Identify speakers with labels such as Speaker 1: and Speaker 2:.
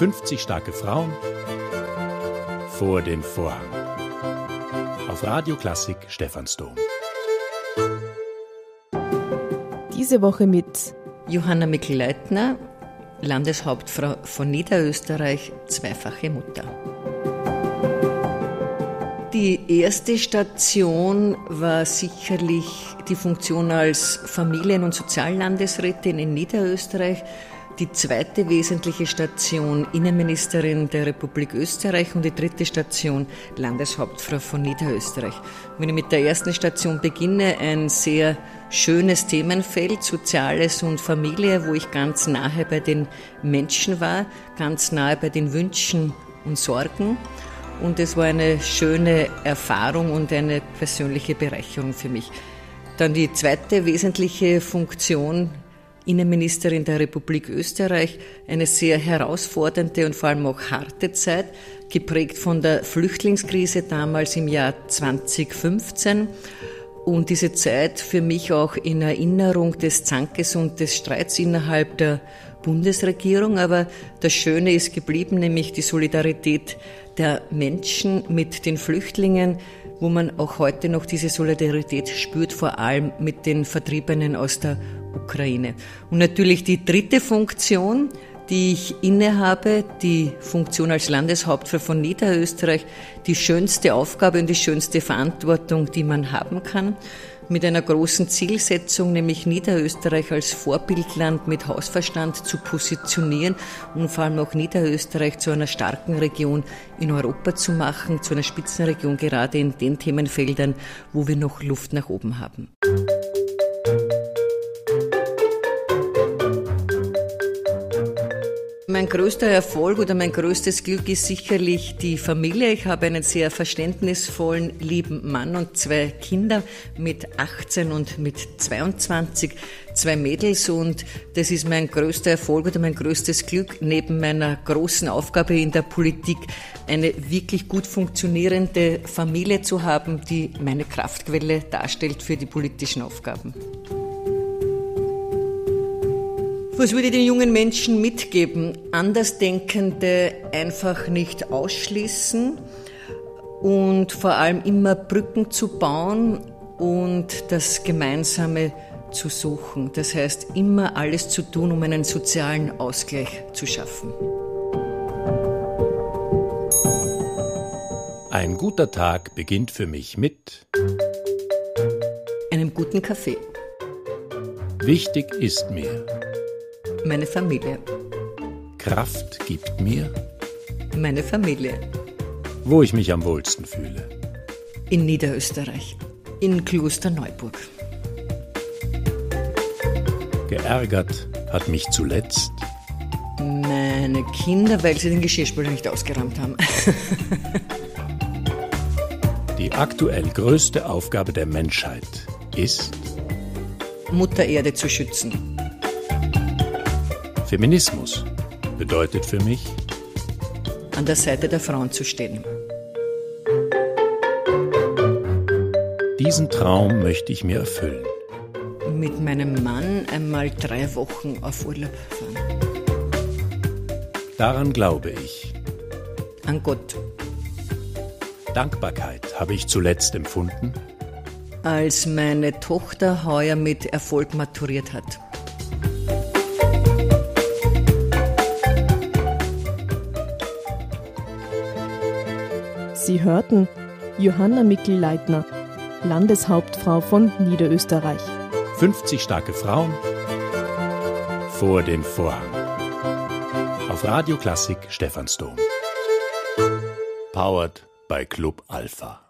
Speaker 1: 50 starke Frauen vor dem Vorhang. Auf Radio Klassik Stephansdom.
Speaker 2: Diese Woche mit
Speaker 3: Johanna Mikl-Leitner, Landeshauptfrau von Niederösterreich, zweifache Mutter. Die erste Station war sicherlich die Funktion als Familien- und Soziallandesrätin in Niederösterreich. Die zweite wesentliche Station Innenministerin der Republik Österreich und die dritte Station Landeshauptfrau von Niederösterreich. Wenn ich mit der ersten Station beginne, ein sehr schönes Themenfeld, Soziales und Familie, wo ich ganz nahe bei den Menschen war, ganz nahe bei den Wünschen und Sorgen. Und es war eine schöne Erfahrung und eine persönliche Bereicherung für mich. Dann die zweite wesentliche Funktion, Innenministerin der Republik Österreich, eine sehr herausfordernde und vor allem auch harte Zeit, geprägt von der Flüchtlingskrise damals im Jahr 2015 und diese Zeit für mich auch in Erinnerung des Zankes und des Streits innerhalb der Bundesregierung. Aber das Schöne ist geblieben, nämlich die Solidarität der Menschen mit den Flüchtlingen, wo man auch heute noch diese Solidarität spürt, vor allem mit den Vertriebenen aus der Ukraine. Und natürlich die dritte Funktion, die ich innehabe, die Funktion als Landeshauptfrau von Niederösterreich, die schönste Aufgabe und die schönste Verantwortung, die man haben kann, mit einer großen Zielsetzung, nämlich Niederösterreich als Vorbildland mit Hausverstand zu positionieren und vor allem auch Niederösterreich zu einer starken Region in Europa zu machen, zu einer Spitzenregion gerade in den Themenfeldern, wo wir noch Luft nach oben haben. Mein größter Erfolg oder mein größtes Glück ist sicherlich die Familie. Ich habe einen sehr verständnisvollen, lieben Mann und zwei Kinder mit 18 und mit 22, zwei Mädels und das ist mein größter Erfolg oder mein größtes Glück, neben meiner großen Aufgabe in der Politik eine wirklich gut funktionierende Familie zu haben, die meine Kraftquelle darstellt für die politischen Aufgaben. Was würde ich den jungen Menschen mitgeben? Andersdenkende einfach nicht ausschließen und vor allem immer Brücken zu bauen und das Gemeinsame zu suchen. Das heißt, immer alles zu tun, um einen sozialen Ausgleich zu schaffen.
Speaker 1: Ein guter Tag beginnt für mich mit
Speaker 3: einem guten Kaffee.
Speaker 1: Wichtig ist mir
Speaker 3: meine Familie.
Speaker 1: Kraft gibt mir
Speaker 3: meine Familie.
Speaker 1: Wo ich mich am wohlsten fühle.
Speaker 3: In Niederösterreich, in Klosterneuburg.
Speaker 1: Geärgert hat mich zuletzt
Speaker 3: meine Kinder, weil sie den Geschirrspüler nicht ausgeräumt haben.
Speaker 1: Die aktuell größte Aufgabe der Menschheit ist,
Speaker 3: Mutter Erde zu schützen.
Speaker 1: Feminismus bedeutet für mich,
Speaker 3: an der Seite der Frauen zu stehen.
Speaker 1: Diesen Traum möchte ich mir erfüllen.
Speaker 3: Mit meinem Mann einmal drei Wochen auf Urlaub fahren.
Speaker 1: Daran glaube ich.
Speaker 3: An Gott.
Speaker 1: Dankbarkeit habe ich zuletzt empfunden.
Speaker 3: Als meine Tochter heuer mit Erfolg maturiert hat.
Speaker 2: Sie hörten Johanna Mickel-Leitner, Landeshauptfrau von Niederösterreich.
Speaker 1: 50 starke Frauen vor dem Vorhang. Auf Radio Klassik Stephansdom. Powered by Club Alpha.